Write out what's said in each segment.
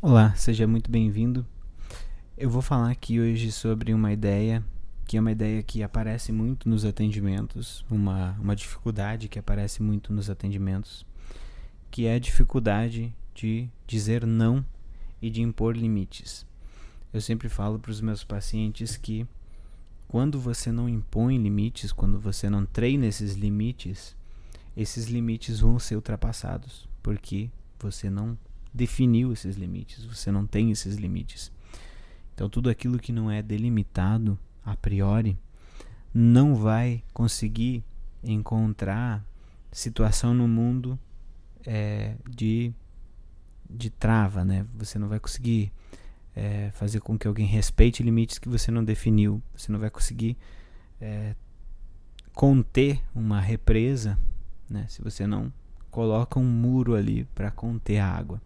Olá, seja muito bem-vindo. Eu vou falar aqui hoje sobre uma ideia que é uma ideia que aparece muito nos atendimentos, uma, uma dificuldade que aparece muito nos atendimentos, que é a dificuldade de dizer não e de impor limites. Eu sempre falo para os meus pacientes que quando você não impõe limites, quando você não treina esses limites, esses limites vão ser ultrapassados, porque você não definiu esses limites, você não tem esses limites. Então, tudo aquilo que não é delimitado a priori não vai conseguir encontrar situação no mundo é, de, de trava, né? Você não vai conseguir é, fazer com que alguém respeite limites que você não definiu. Você não vai conseguir é, conter uma represa, né? Se você não coloca um muro ali para conter a água.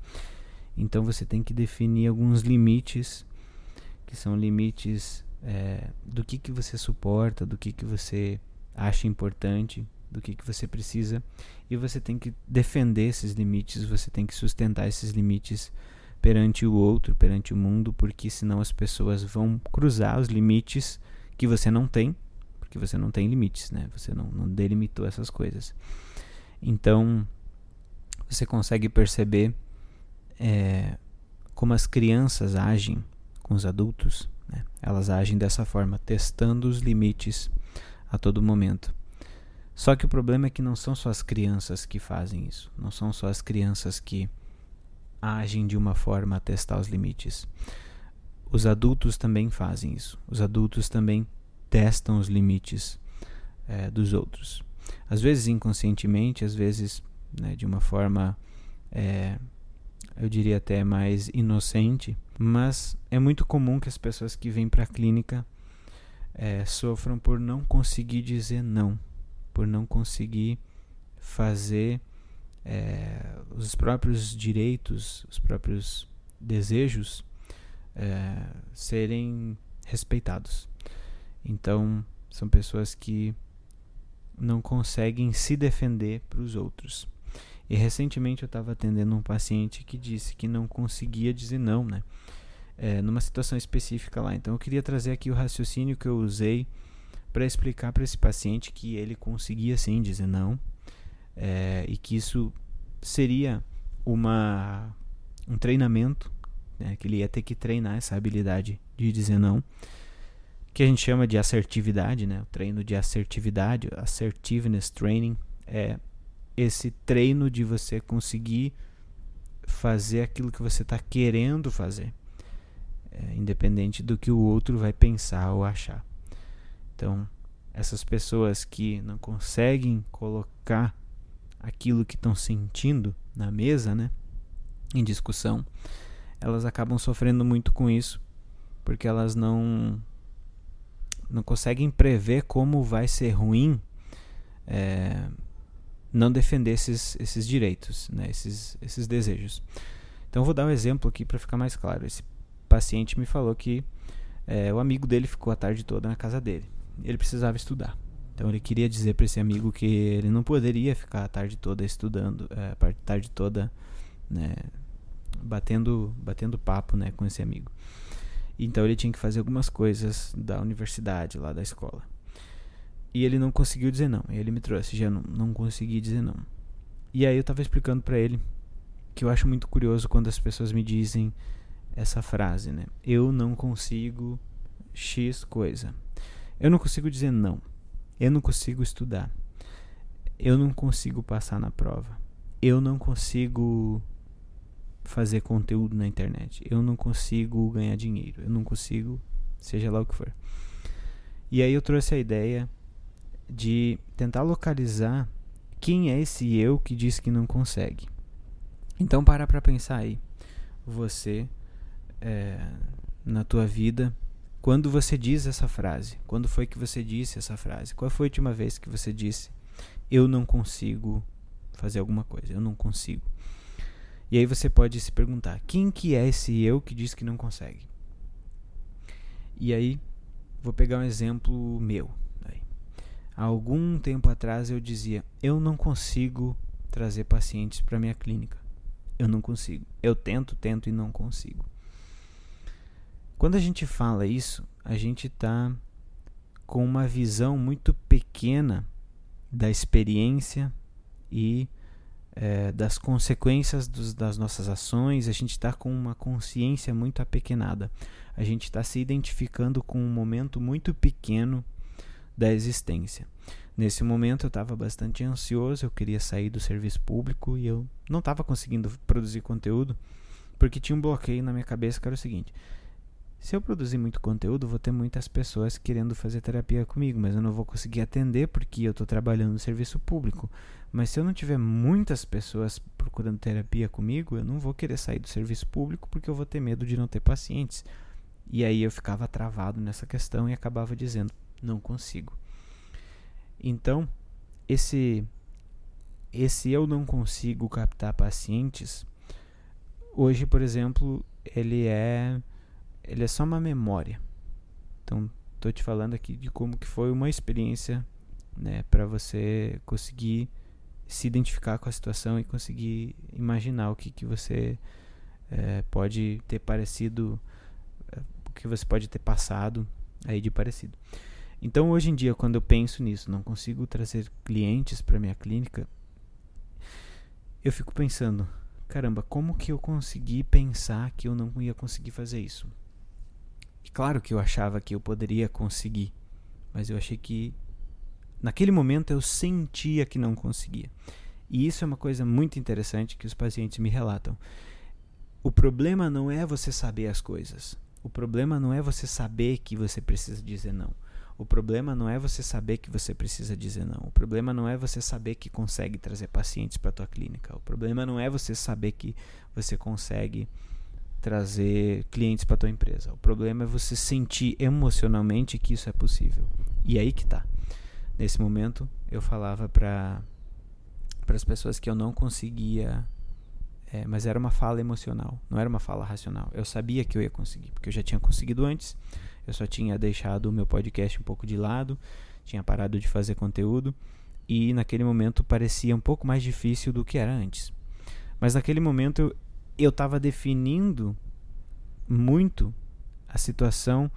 Então você tem que definir alguns limites, que são limites é, do que, que você suporta, do que, que você acha importante, do que, que você precisa, e você tem que defender esses limites, você tem que sustentar esses limites perante o outro, perante o mundo, porque senão as pessoas vão cruzar os limites que você não tem, porque você não tem limites, né? Você não, não delimitou essas coisas. Então, você consegue perceber é, como as crianças agem com os adultos. Né? Elas agem dessa forma, testando os limites a todo momento. Só que o problema é que não são só as crianças que fazem isso. Não são só as crianças que agem de uma forma a testar os limites. Os adultos também fazem isso. Os adultos também testam os limites é, dos outros. Às vezes inconscientemente, às vezes né, de uma forma, é, eu diria até mais inocente, mas é muito comum que as pessoas que vêm para a clínica é, sofram por não conseguir dizer não, por não conseguir fazer é, os próprios direitos, os próprios desejos é, serem respeitados. Então, são pessoas que não conseguem se defender para os outros. E recentemente eu estava atendendo um paciente que disse que não conseguia dizer não, né? É, numa situação específica lá. Então eu queria trazer aqui o raciocínio que eu usei para explicar para esse paciente que ele conseguia sim dizer não é, e que isso seria uma um treinamento, né, que ele ia ter que treinar essa habilidade de dizer não, que a gente chama de assertividade, né? O treino de assertividade, assertiveness training, é esse treino de você conseguir fazer aquilo que você está querendo fazer, é, independente do que o outro vai pensar ou achar. Então, essas pessoas que não conseguem colocar aquilo que estão sentindo na mesa, né, em discussão, elas acabam sofrendo muito com isso, porque elas não não conseguem prever como vai ser ruim é, não defender esses, esses direitos, né, esses, esses desejos. Então, vou dar um exemplo aqui para ficar mais claro. Esse paciente me falou que é, o amigo dele ficou a tarde toda na casa dele. Ele precisava estudar. Então, ele queria dizer para esse amigo que ele não poderia ficar a tarde toda estudando, é, a tarde toda né, batendo, batendo papo né, com esse amigo. Então, ele tinha que fazer algumas coisas da universidade, lá da escola. E ele não conseguiu dizer não. Ele me trouxe, já não, não consegui dizer não. E aí eu tava explicando para ele que eu acho muito curioso quando as pessoas me dizem essa frase, né? Eu não consigo X coisa. Eu não consigo dizer não. Eu não consigo estudar. Eu não consigo passar na prova. Eu não consigo fazer conteúdo na internet. Eu não consigo ganhar dinheiro. Eu não consigo, seja lá o que for. E aí eu trouxe a ideia de tentar localizar quem é esse eu que diz que não consegue. Então para para pensar aí, você é, na tua vida, quando você diz essa frase, quando foi que você disse essa frase? Qual foi a última vez que você disse eu não consigo fazer alguma coisa, eu não consigo? E aí você pode se perguntar, quem que é esse eu que diz que não consegue? E aí vou pegar um exemplo meu. Há algum tempo atrás eu dizia: eu não consigo trazer pacientes para minha clínica. Eu não consigo. Eu tento, tento e não consigo. Quando a gente fala isso, a gente está com uma visão muito pequena da experiência e é, das consequências dos, das nossas ações, a gente está com uma consciência muito apequenada. A gente está se identificando com um momento muito pequeno da existência. Nesse momento eu estava bastante ansioso, eu queria sair do serviço público e eu não estava conseguindo produzir conteúdo porque tinha um bloqueio na minha cabeça que era o seguinte: se eu produzir muito conteúdo, vou ter muitas pessoas querendo fazer terapia comigo, mas eu não vou conseguir atender porque eu estou trabalhando no serviço público. Mas se eu não tiver muitas pessoas procurando terapia comigo, eu não vou querer sair do serviço público porque eu vou ter medo de não ter pacientes. E aí eu ficava travado nessa questão e acabava dizendo: não consigo. Então, esse esse eu não consigo captar pacientes, hoje, por exemplo, ele é ele é só uma memória. Então, estou te falando aqui de como que foi uma experiência, né, para você conseguir se identificar com a situação e conseguir imaginar o que que você é, pode ter parecido, eh, o que você pode ter passado aí de parecido. Então, hoje em dia, quando eu penso nisso, não consigo trazer clientes para minha clínica, eu fico pensando, caramba, como que eu consegui pensar que eu não ia conseguir fazer isso? Claro que eu achava que eu poderia conseguir, mas eu achei que naquele momento eu sentia que não conseguia. E isso é uma coisa muito interessante que os pacientes me relatam. O problema não é você saber as coisas. O problema não é você saber que você precisa dizer não. O problema não é você saber que você precisa dizer não. O problema não é você saber que consegue trazer pacientes para a tua clínica. O problema não é você saber que você consegue trazer clientes para tua empresa. O problema é você sentir emocionalmente que isso é possível. E aí que tá. Nesse momento eu falava para para as pessoas que eu não conseguia, é, mas era uma fala emocional, não era uma fala racional. Eu sabia que eu ia conseguir, porque eu já tinha conseguido antes. Eu só tinha deixado o meu podcast um pouco de lado, tinha parado de fazer conteúdo e naquele momento parecia um pouco mais difícil do que era antes. Mas naquele momento eu estava definindo muito a situação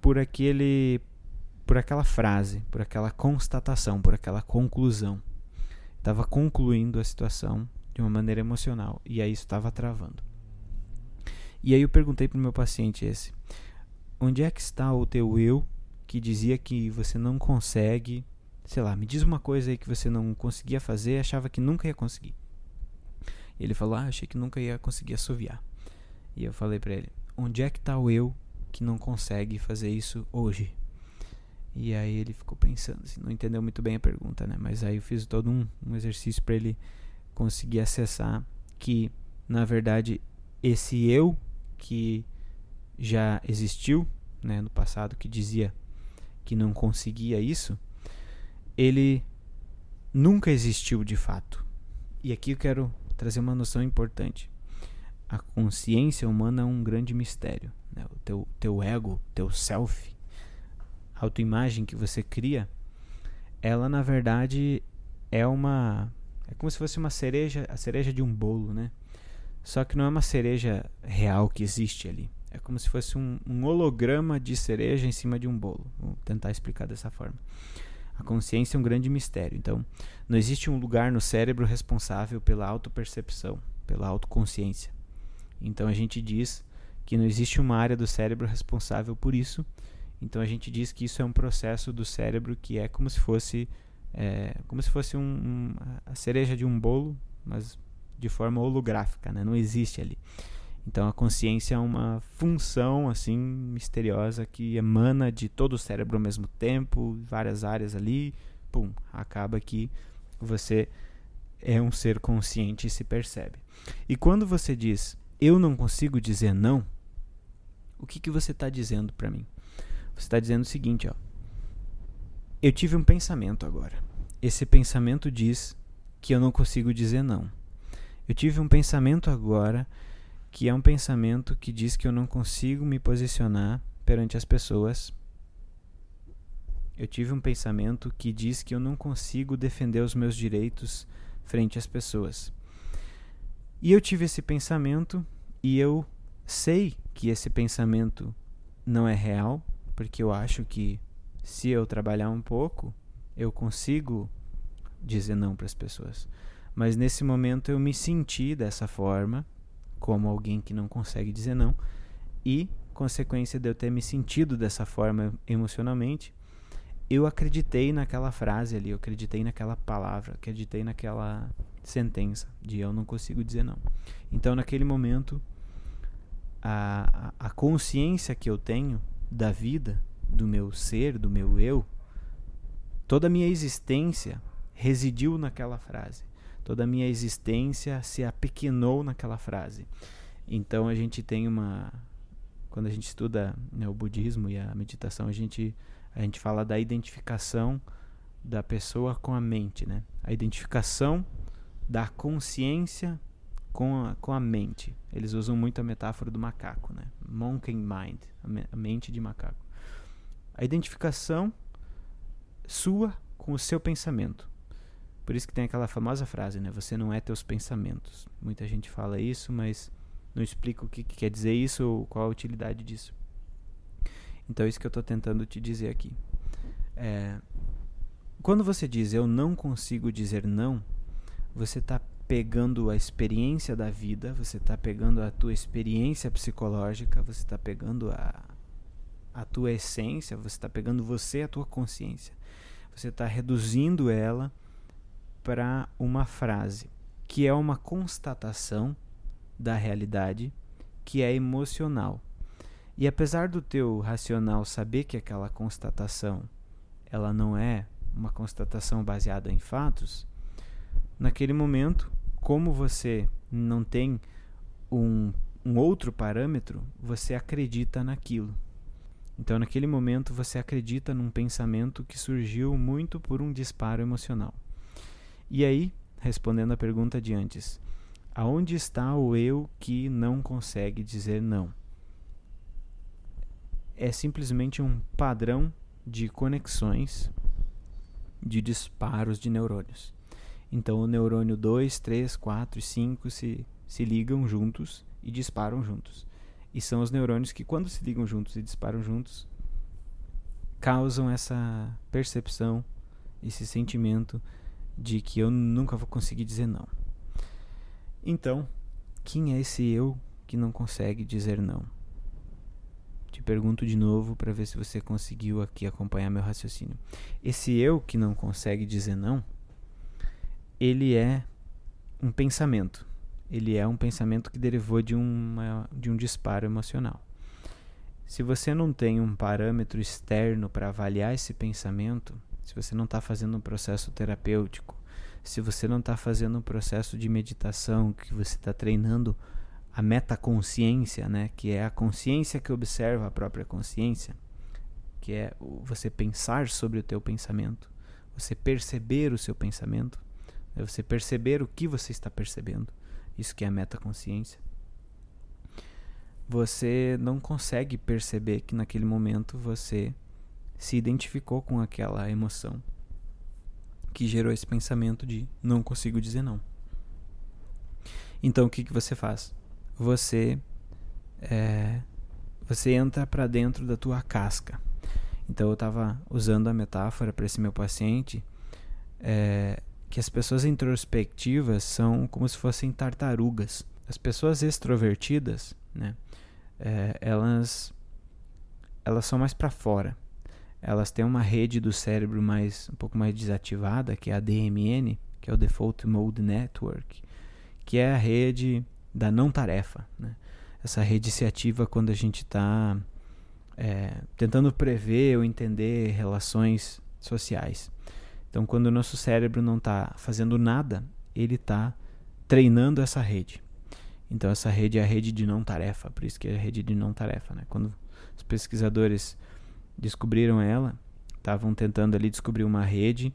por aquele por aquela frase, por aquela constatação, por aquela conclusão. Estava concluindo a situação de uma maneira emocional e aí isso estava travando. E aí eu perguntei para o meu paciente esse: onde é que está o teu eu que dizia que você não consegue, sei lá, me diz uma coisa aí que você não conseguia fazer achava que nunca ia conseguir. Ele falou: Ah, achei que nunca ia conseguir assoviar. E eu falei para ele: Onde é que tá o eu que não consegue fazer isso hoje? E aí ele ficou pensando, assim, não entendeu muito bem a pergunta, né? Mas aí eu fiz todo um, um exercício para ele conseguir acessar que, na verdade, esse eu que já existiu, né, no passado, que dizia que não conseguia isso, ele nunca existiu de fato. E aqui eu quero trazer uma noção importante. A consciência humana é um grande mistério. Né? O teu, teu ego, teu self, a autoimagem que você cria, ela na verdade é uma. É como se fosse uma cereja, a cereja de um bolo, né? Só que não é uma cereja real que existe ali. É como se fosse um, um holograma de cereja em cima de um bolo. Vou tentar explicar dessa forma. A consciência é um grande mistério. Então, não existe um lugar no cérebro responsável pela autopercepção, pela autoconsciência. Então, a gente diz que não existe uma área do cérebro responsável por isso. Então, a gente diz que isso é um processo do cérebro que é como se fosse é, como se fosse um, um, a cereja de um bolo, mas de forma holográfica, né? não existe ali. Então a consciência é uma função assim misteriosa que emana de todo o cérebro ao mesmo tempo, várias áreas ali, pum, acaba que você é um ser consciente e se percebe. E quando você diz eu não consigo dizer não, o que, que você está dizendo para mim? Você está dizendo o seguinte, ó. Eu tive um pensamento agora. Esse pensamento diz que eu não consigo dizer não. Eu tive um pensamento agora que é um pensamento que diz que eu não consigo me posicionar perante as pessoas. Eu tive um pensamento que diz que eu não consigo defender os meus direitos frente às pessoas. E eu tive esse pensamento e eu sei que esse pensamento não é real, porque eu acho que se eu trabalhar um pouco, eu consigo dizer não para as pessoas. Mas nesse momento eu me senti dessa forma, como alguém que não consegue dizer não, e consequência de eu ter me sentido dessa forma emocionalmente, eu acreditei naquela frase ali, eu acreditei naquela palavra, acreditei naquela sentença de eu não consigo dizer não. Então, naquele momento, a, a, consciência que eu tenho da vida, do meu ser, do meu eu, toda a minha existência residiu naquela frase. Toda a minha existência se apequenou naquela frase. Então a gente tem uma. Quando a gente estuda né, o budismo e a meditação, a gente, a gente fala da identificação da pessoa com a mente, né? A identificação da consciência com a, com a mente. Eles usam muito a metáfora do macaco, né? Monkey mind, a, a mente de macaco. A identificação sua com o seu pensamento. Por isso que tem aquela famosa frase, né? Você não é teus pensamentos. Muita gente fala isso, mas não explica o que, que quer dizer isso ou qual a utilidade disso. Então é isso que eu estou tentando te dizer aqui. É, quando você diz eu não consigo dizer não, você está pegando a experiência da vida, você está pegando a tua experiência psicológica, você está pegando a, a tua essência, você está pegando você, a tua consciência. Você está reduzindo ela para uma frase que é uma constatação da realidade que é emocional. E apesar do teu racional saber que aquela constatação ela não é uma constatação baseada em fatos, naquele momento, como você não tem um, um outro parâmetro, você acredita naquilo. Então, naquele momento, você acredita num pensamento que surgiu muito por um disparo emocional. E aí, respondendo a pergunta de antes, aonde está o eu que não consegue dizer não? É simplesmente um padrão de conexões de disparos de neurônios. Então, o neurônio 2, 3, 4 e 5 se, se ligam juntos e disparam juntos. E são os neurônios que, quando se ligam juntos e disparam juntos, causam essa percepção, esse sentimento de que eu nunca vou conseguir dizer não. Então, quem é esse eu que não consegue dizer não? Te pergunto de novo para ver se você conseguiu aqui acompanhar meu raciocínio. Esse eu que não consegue dizer não, ele é um pensamento. Ele é um pensamento que derivou de, uma, de um disparo emocional. Se você não tem um parâmetro externo para avaliar esse pensamento, se você não está fazendo um processo terapêutico, se você não está fazendo um processo de meditação, que você está treinando a metaconsciência, né, que é a consciência que observa a própria consciência, que é você pensar sobre o teu pensamento, você perceber o seu pensamento, né, você perceber o que você está percebendo, isso que é a metaconsciência. Você não consegue perceber que naquele momento você se identificou com aquela emoção que gerou esse pensamento de não consigo dizer não. Então o que, que você faz? Você é, você entra para dentro da tua casca. Então eu estava usando a metáfora para esse meu paciente é, que as pessoas introspectivas são como se fossem tartarugas. As pessoas extrovertidas, né, é, elas elas são mais para fora elas têm uma rede do cérebro mais um pouco mais desativada, que é a DMN, que é o Default Mode Network, que é a rede da não tarefa. Né? Essa rede se ativa quando a gente está é, tentando prever ou entender relações sociais. Então, quando o nosso cérebro não está fazendo nada, ele está treinando essa rede. Então, essa rede é a rede de não tarefa, por isso que é a rede de não tarefa. Né? Quando os pesquisadores descobriram ela, estavam tentando ali descobrir uma rede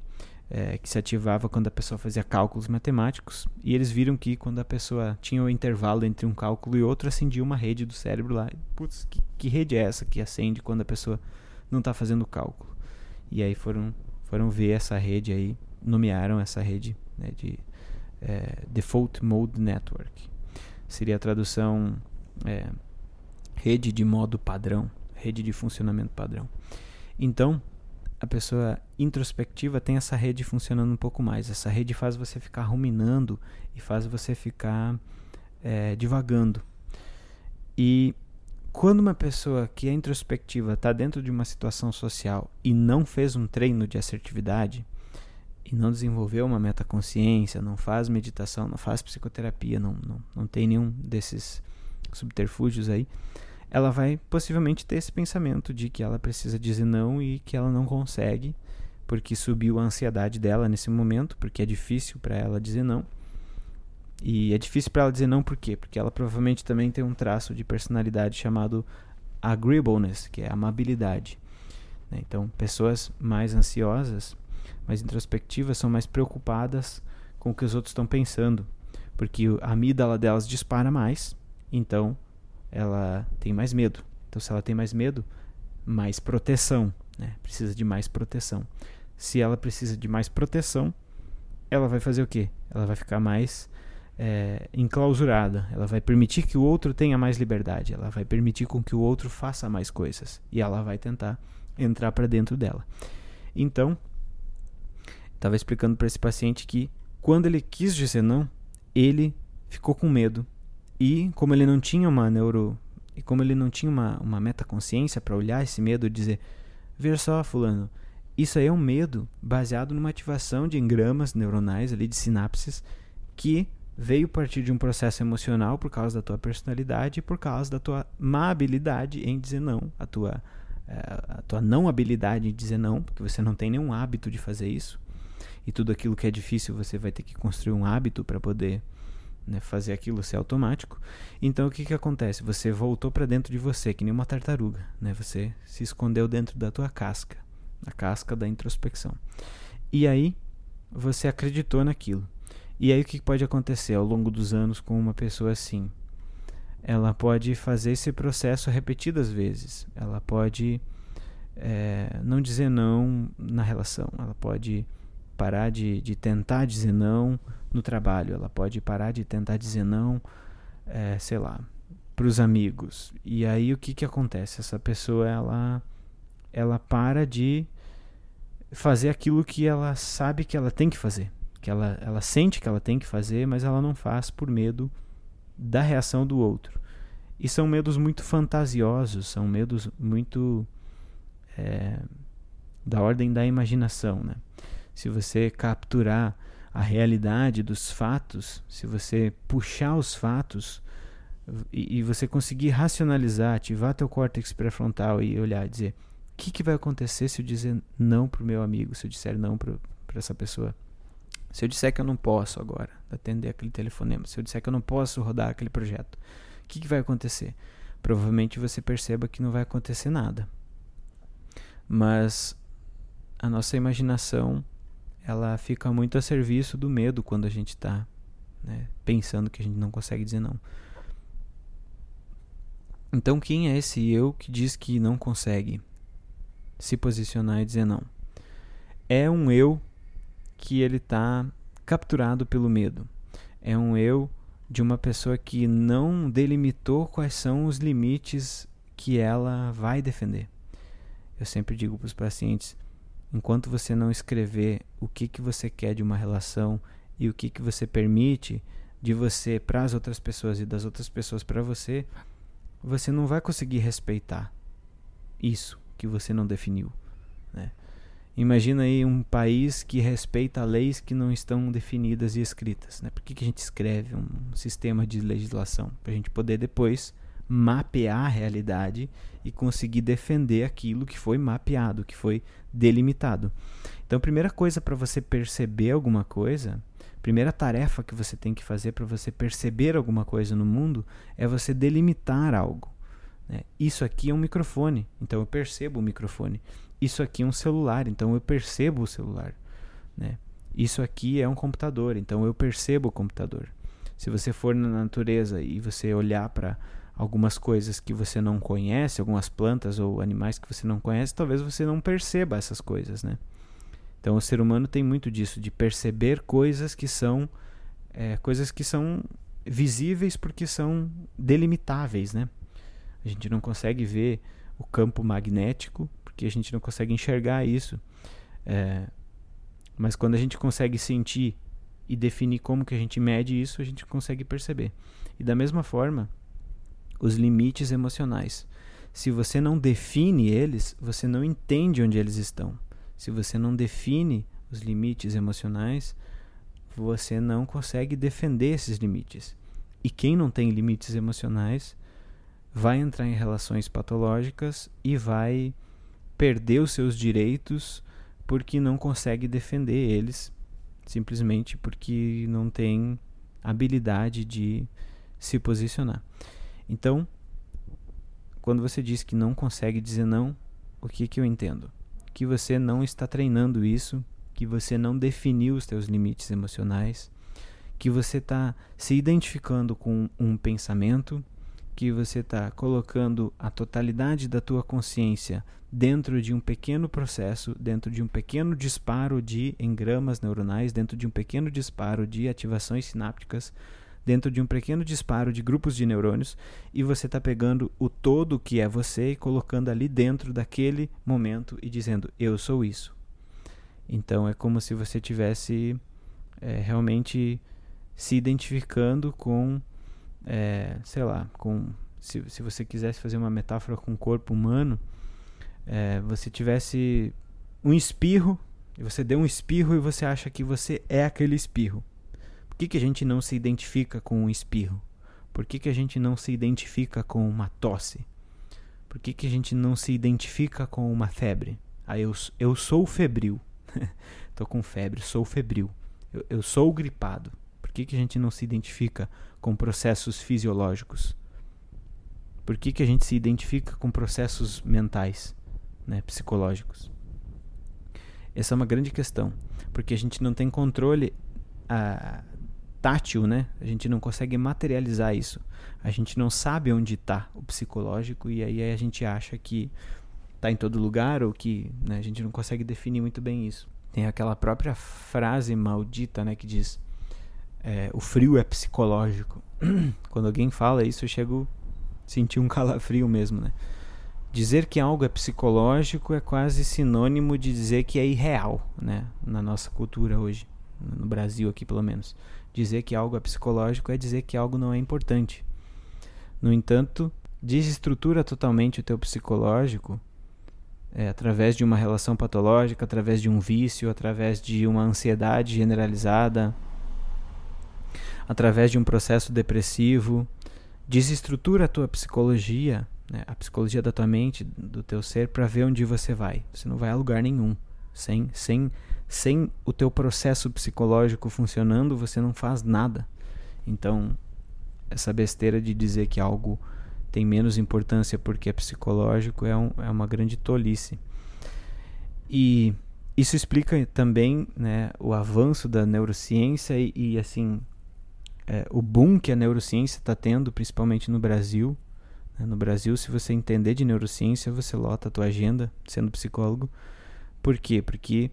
é, que se ativava quando a pessoa fazia cálculos matemáticos e eles viram que quando a pessoa tinha o um intervalo entre um cálculo e outro acendia uma rede do cérebro lá. Putz, que, que rede é essa que acende quando a pessoa não está fazendo cálculo? E aí foram foram ver essa rede aí, nomearam essa rede né, de é, Default Mode Network. seria a tradução é, rede de modo padrão, rede de funcionamento padrão. Então, a pessoa introspectiva tem essa rede funcionando um pouco mais. Essa rede faz você ficar ruminando e faz você ficar é, divagando. E quando uma pessoa que é introspectiva está dentro de uma situação social e não fez um treino de assertividade, e não desenvolveu uma metaconsciência, não faz meditação, não faz psicoterapia, não, não, não tem nenhum desses subterfúgios aí, ela vai possivelmente ter esse pensamento de que ela precisa dizer não e que ela não consegue, porque subiu a ansiedade dela nesse momento, porque é difícil para ela dizer não. E é difícil para ela dizer não por quê? Porque ela provavelmente também tem um traço de personalidade chamado agreeableness, que é amabilidade. Né? Então, pessoas mais ansiosas, mais introspectivas, são mais preocupadas com o que os outros estão pensando, porque a amígdala delas dispara mais, então ela tem mais medo. Então, se ela tem mais medo, mais proteção, né? Precisa de mais proteção. Se ela precisa de mais proteção, ela vai fazer o quê? Ela vai ficar mais é, enclausurada. Ela vai permitir que o outro tenha mais liberdade. Ela vai permitir com que o outro faça mais coisas. E ela vai tentar entrar para dentro dela. Então, estava explicando para esse paciente que quando ele quis dizer não, ele ficou com medo e como ele não tinha uma neuro e como ele não tinha uma, uma metaconsciência para olhar esse medo e dizer, ver só, fulano, isso aí é um medo baseado numa ativação de engramas neuronais ali de sinapses que veio partir de um processo emocional por causa da tua personalidade e por causa da tua má habilidade em dizer não, a tua eh, a tua não habilidade em dizer não, porque você não tem nenhum hábito de fazer isso. E tudo aquilo que é difícil você vai ter que construir um hábito para poder né, fazer aquilo ser automático. Então o que, que acontece? Você voltou para dentro de você, que nem uma tartaruga. Né? Você se escondeu dentro da tua casca, a casca da introspecção. E aí você acreditou naquilo. E aí o que pode acontecer ao longo dos anos com uma pessoa assim? Ela pode fazer esse processo repetidas vezes. Ela pode é, não dizer não na relação. Ela pode parar de, de tentar dizer não no trabalho, ela pode parar de tentar dizer não, é, sei lá, para os amigos. E aí o que, que acontece? Essa pessoa ela, ela para de fazer aquilo que ela sabe que ela tem que fazer, que ela, ela sente que ela tem que fazer, mas ela não faz por medo da reação do outro. E são medos muito fantasiosos, são medos muito é, da ordem da imaginação, né? Se você capturar a realidade dos fatos, se você puxar os fatos e, e você conseguir racionalizar, ativar teu córtex pré-frontal e olhar e dizer o que, que vai acontecer se eu dizer não para o meu amigo, se eu disser não para essa pessoa. Se eu disser que eu não posso agora atender aquele telefonema, se eu disser que eu não posso rodar aquele projeto, o que, que vai acontecer? Provavelmente você perceba que não vai acontecer nada. Mas a nossa imaginação ela fica muito a serviço do medo quando a gente está né, pensando que a gente não consegue dizer não. Então, quem é esse eu que diz que não consegue se posicionar e dizer não? É um eu que ele está capturado pelo medo. É um eu de uma pessoa que não delimitou quais são os limites que ela vai defender. Eu sempre digo para os pacientes: enquanto você não escrever o que, que você quer de uma relação e o que, que você permite de você para as outras pessoas e das outras pessoas para você, você não vai conseguir respeitar isso que você não definiu. Né? Imagina aí um país que respeita leis que não estão definidas e escritas. Né? Por que, que a gente escreve um sistema de legislação? Para a gente poder depois mapear a realidade e conseguir defender aquilo que foi mapeado, que foi delimitado. Então, primeira coisa para você perceber alguma coisa, primeira tarefa que você tem que fazer para você perceber alguma coisa no mundo é você delimitar algo. Né? Isso aqui é um microfone, então eu percebo o microfone. Isso aqui é um celular, então eu percebo o celular. Né? Isso aqui é um computador, então eu percebo o computador. Se você for na natureza e você olhar para algumas coisas que você não conhece, algumas plantas ou animais que você não conhece, talvez você não perceba essas coisas, né? Então o ser humano tem muito disso, de perceber coisas que são é, coisas que são visíveis porque são delimitáveis, né? A gente não consegue ver o campo magnético porque a gente não consegue enxergar isso. É, mas quando a gente consegue sentir e definir como que a gente mede isso, a gente consegue perceber. E da mesma forma, os limites emocionais. Se você não define eles, você não entende onde eles estão. Se você não define os limites emocionais, você não consegue defender esses limites. E quem não tem limites emocionais vai entrar em relações patológicas e vai perder os seus direitos porque não consegue defender eles, simplesmente porque não tem habilidade de se posicionar. Então, quando você diz que não consegue dizer não, o que, que eu entendo? Que você não está treinando isso, que você não definiu os seus limites emocionais, que você está se identificando com um pensamento, que você está colocando a totalidade da tua consciência dentro de um pequeno processo, dentro de um pequeno disparo de engramas neuronais, dentro de um pequeno disparo de ativações sinápticas, dentro de um pequeno disparo de grupos de neurônios, e você está pegando o todo que é você e colocando ali dentro daquele momento e dizendo: Eu sou isso. Então é como se você tivesse é, realmente se identificando com, é, sei lá, com se, se você quisesse fazer uma metáfora com o corpo humano, é, você tivesse um espirro, e você deu um espirro e você acha que você é aquele espirro. Por que, que a gente não se identifica com um espirro? Por que, que a gente não se identifica com uma tosse? Por que, que a gente não se identifica com uma febre? Ah, eu, eu sou febril. Estou com febre, sou febril. Eu, eu sou gripado. Por que, que a gente não se identifica com processos fisiológicos? Por que, que a gente se identifica com processos mentais? né, psicológicos. Essa é uma grande questão, porque a gente não tem controle a, tátil, né? A gente não consegue materializar isso. A gente não sabe onde está o psicológico e aí a gente acha que está em todo lugar ou que né, a gente não consegue definir muito bem isso. Tem aquela própria frase maldita, né, que diz é, o frio é psicológico. Quando alguém fala isso, eu chego a sentir um calafrio mesmo, né? Dizer que algo é psicológico é quase sinônimo de dizer que é irreal, né? Na nossa cultura hoje, no Brasil aqui pelo menos. Dizer que algo é psicológico é dizer que algo não é importante. No entanto, desestrutura totalmente o teu psicológico é, através de uma relação patológica, através de um vício, através de uma ansiedade generalizada, através de um processo depressivo. Desestrutura a tua psicologia né, a psicologia da tua mente, do teu ser, para ver onde você vai. Você não vai a lugar nenhum. Sem, sem, sem o teu processo psicológico funcionando, você não faz nada. Então, essa besteira de dizer que algo tem menos importância porque é psicológico é, um, é uma grande tolice. E isso explica também né, o avanço da neurociência e, e assim, é, o boom que a neurociência está tendo, principalmente no Brasil, né? No Brasil, se você entender de neurociência, você lota a tua agenda sendo psicólogo. Por quê? Porque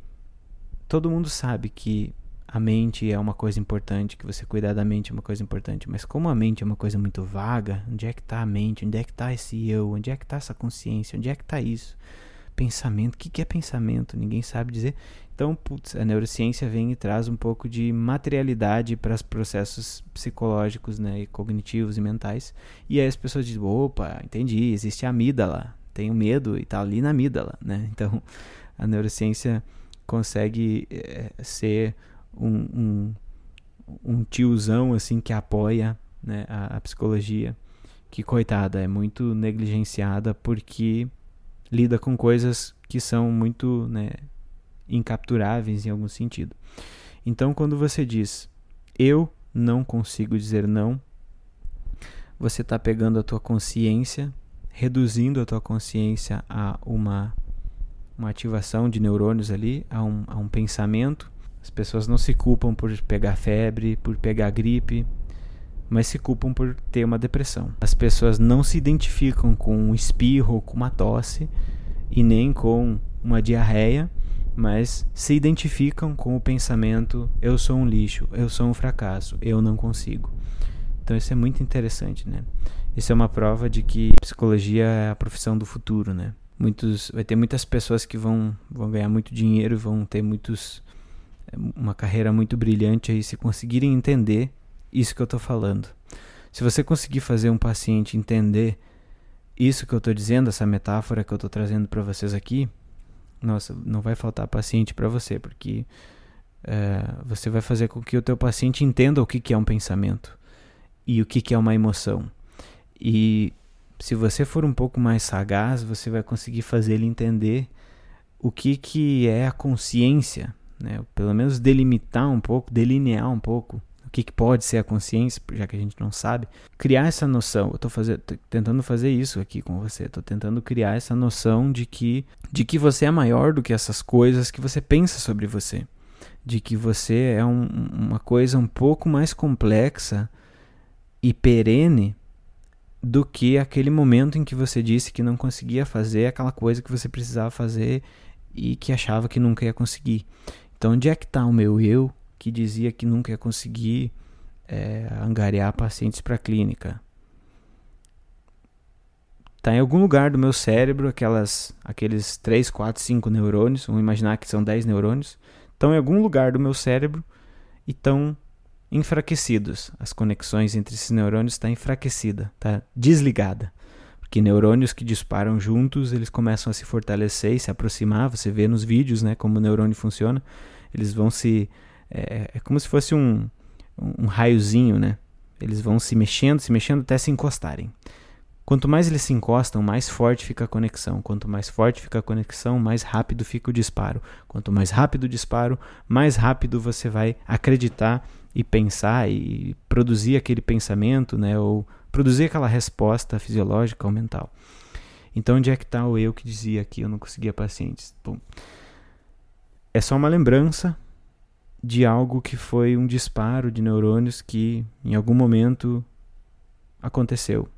todo mundo sabe que a mente é uma coisa importante, que você cuidar da mente é uma coisa importante, mas como a mente é uma coisa muito vaga, onde é que está a mente? Onde é que está esse eu? Onde é que está essa consciência? Onde é que está isso? Pensamento, o que, que é pensamento? Ninguém sabe dizer. Então, putz, a neurociência vem e traz um pouco de materialidade para os processos psicológicos né, e cognitivos e mentais. E aí as pessoas dizem, opa, entendi, existe a amígdala, tenho medo e está ali na amígdala. Né? Então, a neurociência consegue é, ser um, um, um, tiozão assim que apoia né, a, a psicologia, que, coitada, é muito negligenciada porque lida com coisas que são muito né, incapturáveis em algum sentido. Então, quando você diz eu não consigo dizer não, você está pegando a tua consciência, reduzindo a tua consciência a uma, uma ativação de neurônios ali, a um, um pensamento. As pessoas não se culpam por pegar febre, por pegar gripe, mas se culpam por ter uma depressão. As pessoas não se identificam com um espirro, com uma tosse e nem com uma diarreia, mas se identificam com o pensamento: eu sou um lixo, eu sou um fracasso, eu não consigo. Então isso é muito interessante, né? Isso é uma prova de que psicologia é a profissão do futuro, né? Muitos, vai ter muitas pessoas que vão, vão ganhar muito dinheiro, vão ter muitos uma carreira muito brilhante aí se conseguirem entender isso que eu estou falando. Se você conseguir fazer um paciente entender isso que eu estou dizendo, essa metáfora que eu estou trazendo para vocês aqui, nossa, não vai faltar paciente para você, porque é, você vai fazer com que o teu paciente entenda o que, que é um pensamento e o que, que é uma emoção. E se você for um pouco mais sagaz, você vai conseguir fazer ele entender o que, que é a consciência, né? pelo menos delimitar um pouco, delinear um pouco o que, que pode ser a consciência, já que a gente não sabe. Criar essa noção, eu estou tentando fazer isso aqui com você, estou tentando criar essa noção de que, de que você é maior do que essas coisas que você pensa sobre você de que você é um, uma coisa um pouco mais complexa e perene do que aquele momento em que você disse que não conseguia fazer aquela coisa que você precisava fazer e que achava que nunca ia conseguir. Então, onde é que está o meu eu que dizia que nunca ia conseguir é, angariar pacientes para a clínica? Está em algum lugar do meu cérebro, aquelas, aqueles 3, 4, 5 neurônios, vamos imaginar que são 10 neurônios, estão em algum lugar do meu cérebro e estão enfraquecidos. As conexões entre esses neurônios estão tá enfraquecida, está desligada. Porque neurônios que disparam juntos, eles começam a se fortalecer e se aproximar. Você vê nos vídeos, né, como o neurônio funciona. Eles vão se é, é como se fosse um, um raiozinho, né? Eles vão se mexendo, se mexendo até se encostarem. Quanto mais eles se encostam, mais forte fica a conexão. Quanto mais forte fica a conexão, mais rápido fica o disparo. Quanto mais rápido o disparo, mais rápido você vai acreditar e pensar e produzir aquele pensamento, né, ou produzir aquela resposta fisiológica ou mental. Então, onde é que está o eu que dizia que eu não conseguia pacientes? Bom, é só uma lembrança de algo que foi um disparo de neurônios que em algum momento aconteceu.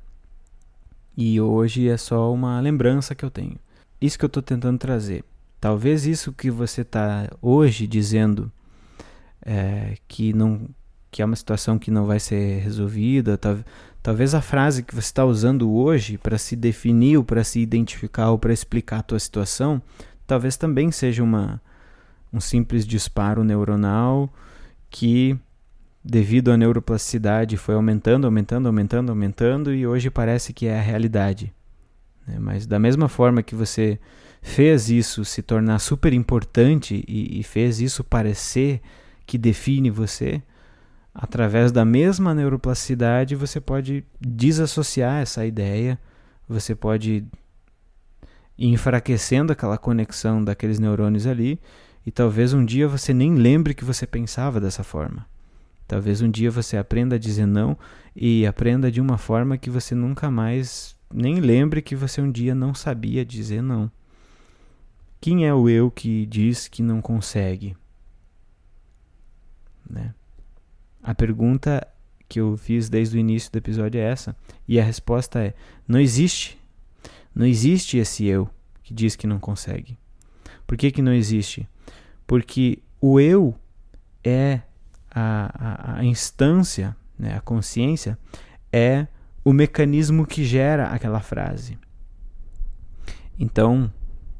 E hoje é só uma lembrança que eu tenho. Isso que eu estou tentando trazer. Talvez isso que você está hoje dizendo é, que não que é uma situação que não vai ser resolvida, tal, talvez a frase que você está usando hoje para se definir ou para se identificar ou para explicar a tua situação, talvez também seja uma, um simples disparo neuronal que devido à neuroplasticidade, foi aumentando, aumentando, aumentando, aumentando e hoje parece que é a realidade. Né? Mas da mesma forma que você fez isso se tornar super importante e, e fez isso parecer que define você, através da mesma neuroplasticidade você pode desassociar essa ideia, você pode ir enfraquecendo aquela conexão daqueles neurônios ali e talvez um dia você nem lembre que você pensava dessa forma. Talvez um dia você aprenda a dizer não e aprenda de uma forma que você nunca mais nem lembre que você um dia não sabia dizer não. Quem é o eu que diz que não consegue? Né? A pergunta que eu fiz desde o início do episódio é essa, e a resposta é: não existe. Não existe esse eu que diz que não consegue. Por que, que não existe? Porque o eu é a, a, a instância, né, a consciência, é o mecanismo que gera aquela frase. Então,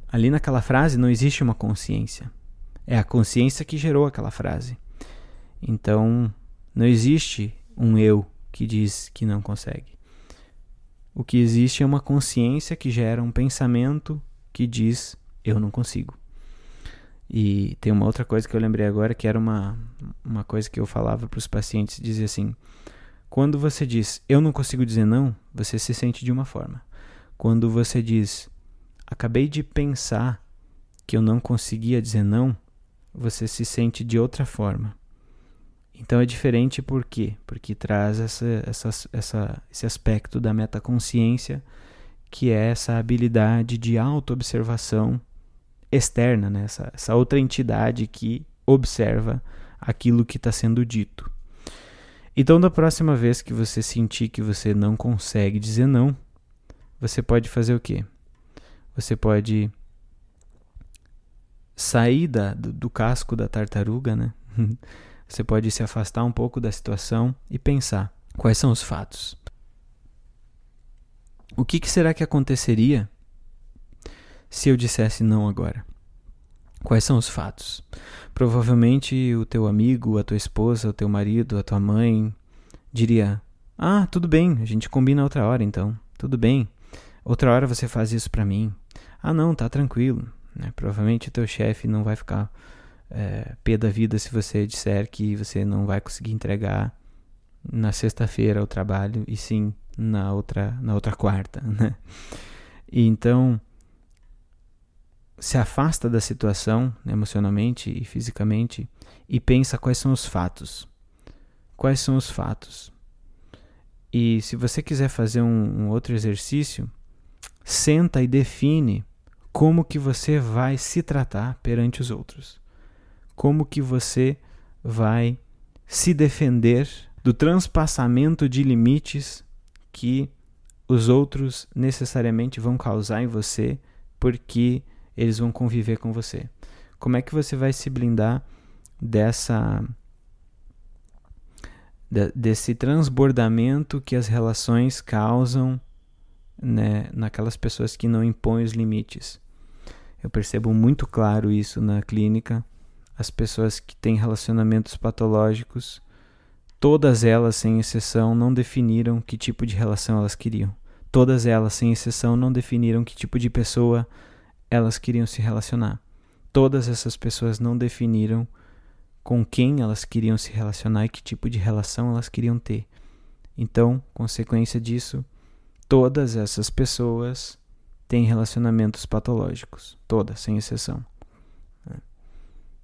ali naquela frase não existe uma consciência. É a consciência que gerou aquela frase. Então, não existe um eu que diz que não consegue. O que existe é uma consciência que gera um pensamento que diz eu não consigo. E tem uma outra coisa que eu lembrei agora que era uma, uma coisa que eu falava para os pacientes, dizia assim: quando você diz eu não consigo dizer não, você se sente de uma forma. Quando você diz acabei de pensar que eu não conseguia dizer não, você se sente de outra forma. Então é diferente por quê? Porque traz essa, essa, essa, esse aspecto da metaconsciência, que é essa habilidade de autoobservação externa, né? essa, essa outra entidade que observa aquilo que está sendo dito. Então, da próxima vez que você sentir que você não consegue dizer não, você pode fazer o quê? Você pode sair da, do, do casco da tartaruga, né? Você pode se afastar um pouco da situação e pensar: Quais são os fatos? O que, que será que aconteceria se eu dissesse não agora? Quais são os fatos? Provavelmente o teu amigo, a tua esposa, o teu marido, a tua mãe diria: Ah, tudo bem, a gente combina outra hora então. Tudo bem. Outra hora você faz isso para mim. Ah, não, tá tranquilo. Né? Provavelmente o teu chefe não vai ficar é, pé da vida se você disser que você não vai conseguir entregar na sexta-feira o trabalho e sim na outra na outra quarta, né? E então se afasta da situação né, emocionalmente e fisicamente e pensa quais são os fatos. Quais são os fatos? E se você quiser fazer um, um outro exercício, senta e define como que você vai se tratar perante os outros. Como que você vai se defender do transpassamento de limites que os outros necessariamente vão causar em você porque eles vão conviver com você. Como é que você vai se blindar dessa desse transbordamento que as relações causam né, naquelas pessoas que não impõem os limites? Eu percebo muito claro isso na clínica. As pessoas que têm relacionamentos patológicos, todas elas, sem exceção, não definiram que tipo de relação elas queriam. Todas elas, sem exceção, não definiram que tipo de pessoa elas queriam se relacionar. Todas essas pessoas não definiram com quem elas queriam se relacionar e que tipo de relação elas queriam ter. Então, consequência disso, todas essas pessoas têm relacionamentos patológicos, todas, sem exceção.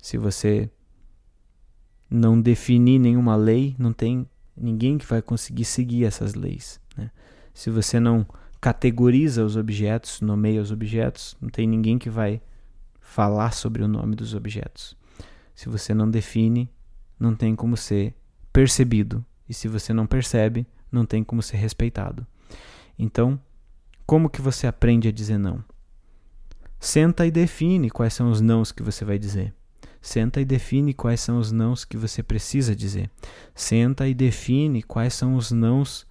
Se você não definir nenhuma lei, não tem ninguém que vai conseguir seguir essas leis. Né? Se você não categoriza os objetos, nomeia os objetos, não tem ninguém que vai falar sobre o nome dos objetos. Se você não define, não tem como ser percebido. E se você não percebe, não tem como ser respeitado. Então, como que você aprende a dizer não? Senta e define quais são os nãos que você vai dizer. Senta e define quais são os nãos que você precisa dizer. Senta e define quais são os nãos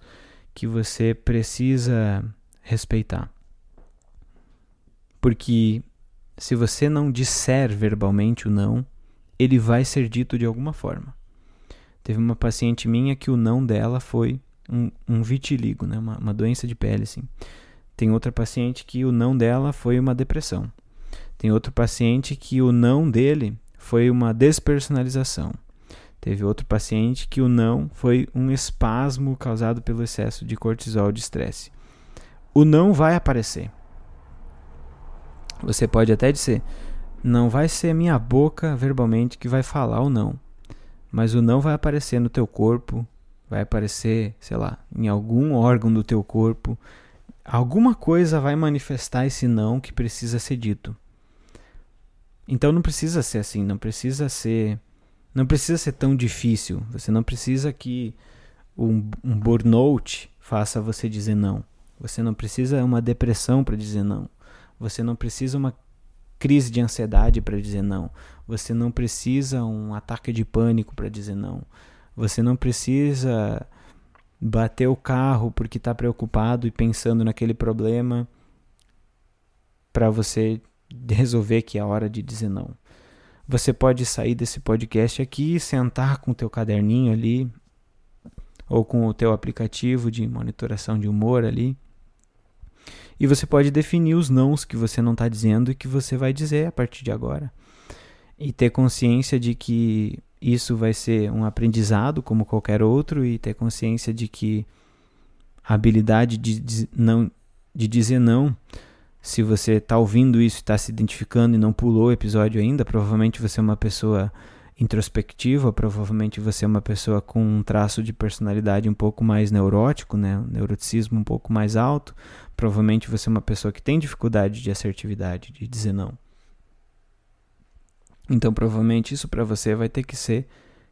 que você precisa respeitar. Porque se você não disser verbalmente o não, ele vai ser dito de alguma forma. Teve uma paciente minha que o não dela foi um, um vitiligo, né? uma, uma doença de pele. Assim. Tem outra paciente que o não dela foi uma depressão. Tem outro paciente que o não dele foi uma despersonalização. Teve outro paciente que o não foi um espasmo causado pelo excesso de cortisol de estresse o não vai aparecer. Você pode até dizer, não vai ser minha boca verbalmente que vai falar o não, mas o não vai aparecer no teu corpo, vai aparecer, sei lá, em algum órgão do teu corpo. Alguma coisa vai manifestar esse não que precisa ser dito. Então não precisa ser assim, não precisa ser, não precisa ser tão difícil. Você não precisa que um, um burnout faça você dizer não. Você não precisa uma depressão para dizer não. Você não precisa uma crise de ansiedade para dizer não. Você não precisa um ataque de pânico para dizer não. Você não precisa bater o carro porque está preocupado e pensando naquele problema para você resolver que é a hora de dizer não. Você pode sair desse podcast aqui, sentar com o teu caderninho ali ou com o teu aplicativo de monitoração de humor ali e você pode definir os nãos que você não está dizendo e que você vai dizer a partir de agora. E ter consciência de que isso vai ser um aprendizado como qualquer outro e ter consciência de que a habilidade de, de não, de dizer não, se você está ouvindo isso e está se identificando e não pulou o episódio ainda, provavelmente você é uma pessoa introspectiva, provavelmente você é uma pessoa com um traço de personalidade um pouco mais neurótico, né, um neuroticismo um pouco mais alto, provavelmente você é uma pessoa que tem dificuldade de assertividade, de dizer não. Então, provavelmente isso para você vai ter que ser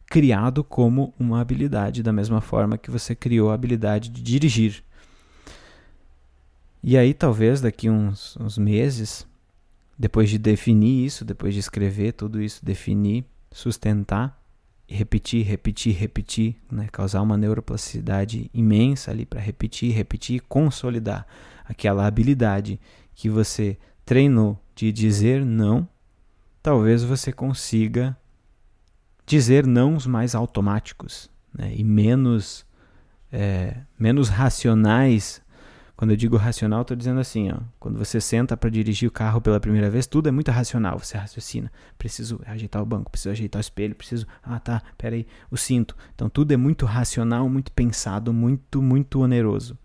criado como uma habilidade, da mesma forma que você criou a habilidade de dirigir. E aí, talvez daqui uns, uns meses, depois de definir isso, depois de escrever tudo isso, definir sustentar, repetir, repetir, repetir, né? causar uma neuroplasticidade imensa ali para repetir, repetir, consolidar aquela habilidade que você treinou de dizer não, talvez você consiga dizer nãos mais automáticos né? e menos, é, menos racionais quando eu digo racional, estou dizendo assim, ó, quando você senta para dirigir o carro pela primeira vez, tudo é muito racional, você raciocina. Preciso ajeitar o banco, preciso ajeitar o espelho, preciso, ah, tá, peraí, o cinto. Então tudo é muito racional, muito pensado, muito, muito oneroso.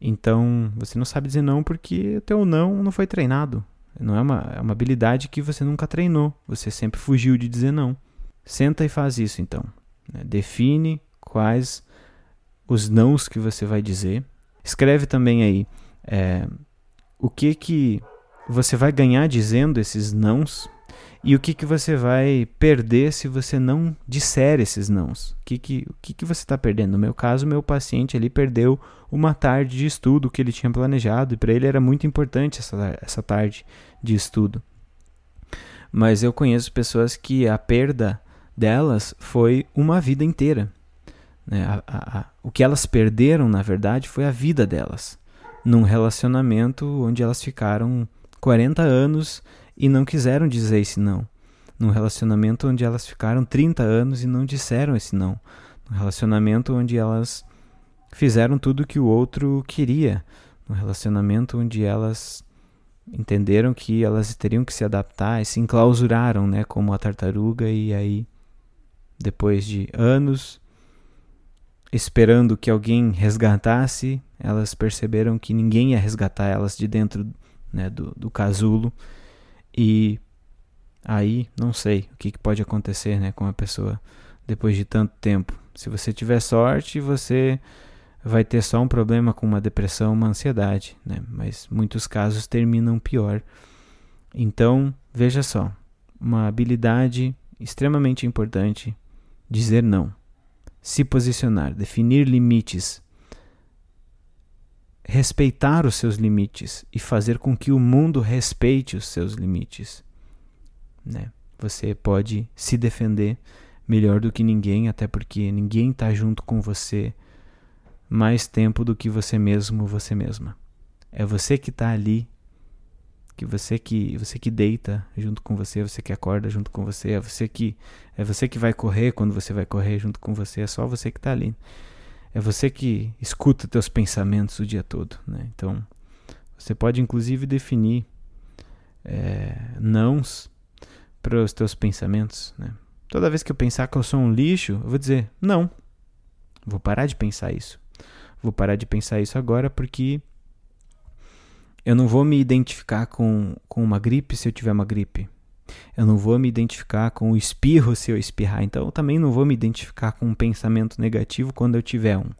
Então, você não sabe dizer não porque o teu não não foi treinado. Não é uma, é uma habilidade que você nunca treinou. Você sempre fugiu de dizer não. Senta e faz isso então. Né? Define quais os nãos que você vai dizer Escreve também aí é, o que que você vai ganhar dizendo esses nãos e o que que você vai perder se você não disser esses nãos. O que que, o que, que você está perdendo? No meu caso, meu paciente ali perdeu uma tarde de estudo que ele tinha planejado e para ele era muito importante essa, essa tarde de estudo. Mas eu conheço pessoas que a perda delas foi uma vida inteira. Né? A, a, a, o que elas perderam, na verdade, foi a vida delas. Num relacionamento onde elas ficaram 40 anos e não quiseram dizer esse não. Num relacionamento onde elas ficaram 30 anos e não disseram esse não. Num relacionamento onde elas fizeram tudo o que o outro queria. Num relacionamento onde elas entenderam que elas teriam que se adaptar e se enclausuraram, né, como a tartaruga e aí depois de anos esperando que alguém resgatasse, elas perceberam que ninguém ia resgatar elas de dentro né, do, do casulo. E aí, não sei o que, que pode acontecer né, com a pessoa depois de tanto tempo. Se você tiver sorte, você vai ter só um problema com uma depressão, uma ansiedade, né? mas muitos casos terminam pior. Então, veja só, uma habilidade extremamente importante dizer não se posicionar, definir limites, respeitar os seus limites e fazer com que o mundo respeite os seus limites. Né? Você pode se defender melhor do que ninguém, até porque ninguém está junto com você mais tempo do que você mesmo, você mesma. É você que está ali que você que você que deita junto com você, você que acorda junto com você, é você que é você que vai correr quando você vai correr junto com você, é só você que está ali. É você que escuta teus pensamentos o dia todo, né? Então, você pode inclusive definir é, nãos para os teus pensamentos, né? Toda vez que eu pensar que eu sou um lixo, eu vou dizer não. Vou parar de pensar isso. Vou parar de pensar isso agora porque eu não vou me identificar com, com uma gripe se eu tiver uma gripe. Eu não vou me identificar com o espirro se eu espirrar. Então, eu também não vou me identificar com um pensamento negativo quando eu tiver um.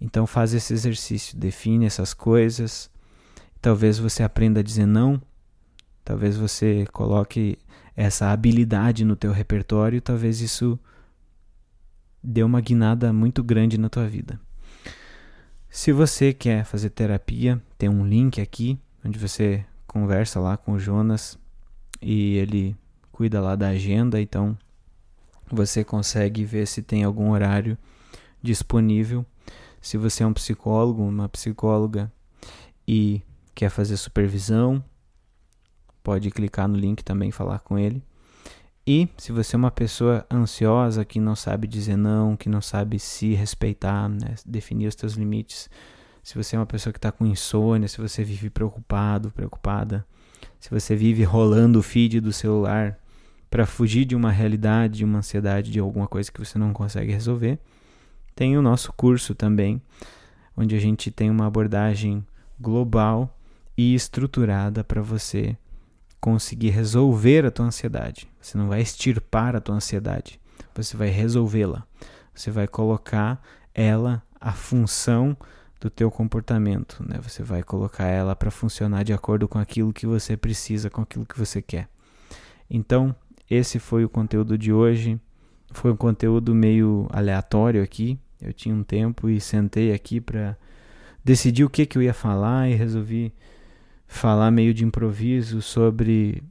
Então, faz esse exercício, define essas coisas. Talvez você aprenda a dizer não. Talvez você coloque essa habilidade no teu repertório. Talvez isso dê uma guinada muito grande na tua vida. Se você quer fazer terapia, tem um link aqui onde você conversa lá com o Jonas e ele cuida lá da agenda, então você consegue ver se tem algum horário disponível. Se você é um psicólogo, uma psicóloga e quer fazer supervisão, pode clicar no link também falar com ele. E se você é uma pessoa ansiosa que não sabe dizer não, que não sabe se respeitar, né, definir os seus limites, se você é uma pessoa que está com insônia, se você vive preocupado, preocupada, se você vive rolando o feed do celular para fugir de uma realidade, de uma ansiedade, de alguma coisa que você não consegue resolver, tem o nosso curso também, onde a gente tem uma abordagem global e estruturada para você conseguir resolver a tua ansiedade. Você não vai extirpar a tua ansiedade, você vai resolvê-la. Você vai colocar ela a função do teu comportamento, né? Você vai colocar ela para funcionar de acordo com aquilo que você precisa, com aquilo que você quer. Então, esse foi o conteúdo de hoje. Foi um conteúdo meio aleatório aqui. Eu tinha um tempo e sentei aqui para decidir o que que eu ia falar e resolvi falar meio de improviso sobre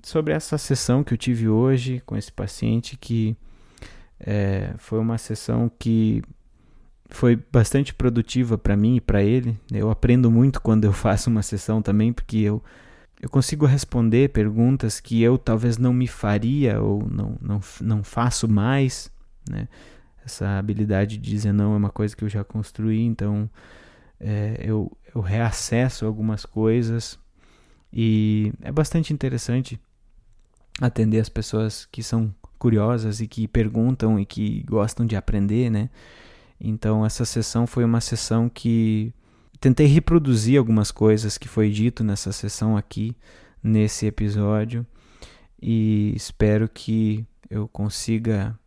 sobre essa sessão que eu tive hoje com esse paciente que É, foi uma sessão que foi bastante produtiva para mim e para ele. Eu aprendo muito quando eu faço uma sessão também, porque eu, eu consigo responder perguntas que eu talvez não me faria ou não, não, não faço mais. Né? Essa habilidade de dizer não é uma coisa que eu já construí, então é, eu, eu reacesso algumas coisas e é bastante interessante atender as pessoas que são curiosas e que perguntam e que gostam de aprender, né? Então essa sessão foi uma sessão que tentei reproduzir algumas coisas que foi dito nessa sessão aqui nesse episódio e espero que eu consiga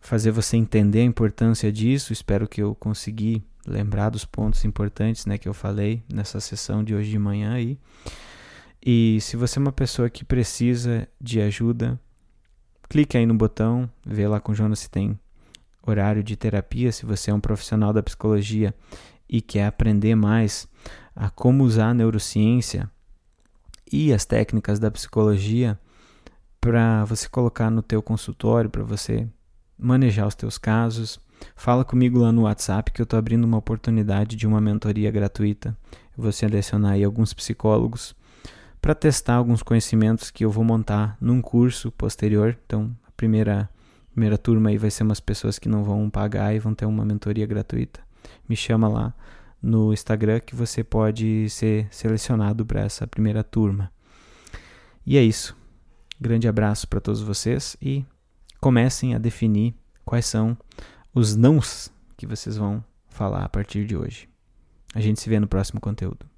fazer você entender a importância disso. Espero que eu consegui lembrar dos pontos importantes, né, que eu falei nessa sessão de hoje de manhã aí. E se você é uma pessoa que precisa de ajuda, clique aí no botão, vê lá com o Jonas se tem horário de terapia. Se você é um profissional da psicologia e quer aprender mais a como usar a neurociência e as técnicas da psicologia para você colocar no teu consultório, para você manejar os teus casos, fala comigo lá no WhatsApp que eu estou abrindo uma oportunidade de uma mentoria gratuita. Eu vou selecionar aí alguns psicólogos para testar alguns conhecimentos que eu vou montar num curso posterior. Então, a primeira primeira turma aí vai ser umas pessoas que não vão pagar e vão ter uma mentoria gratuita. Me chama lá no Instagram que você pode ser selecionado para essa primeira turma. E é isso. Grande abraço para todos vocês e comecem a definir quais são os nãos que vocês vão falar a partir de hoje. A gente se vê no próximo conteúdo.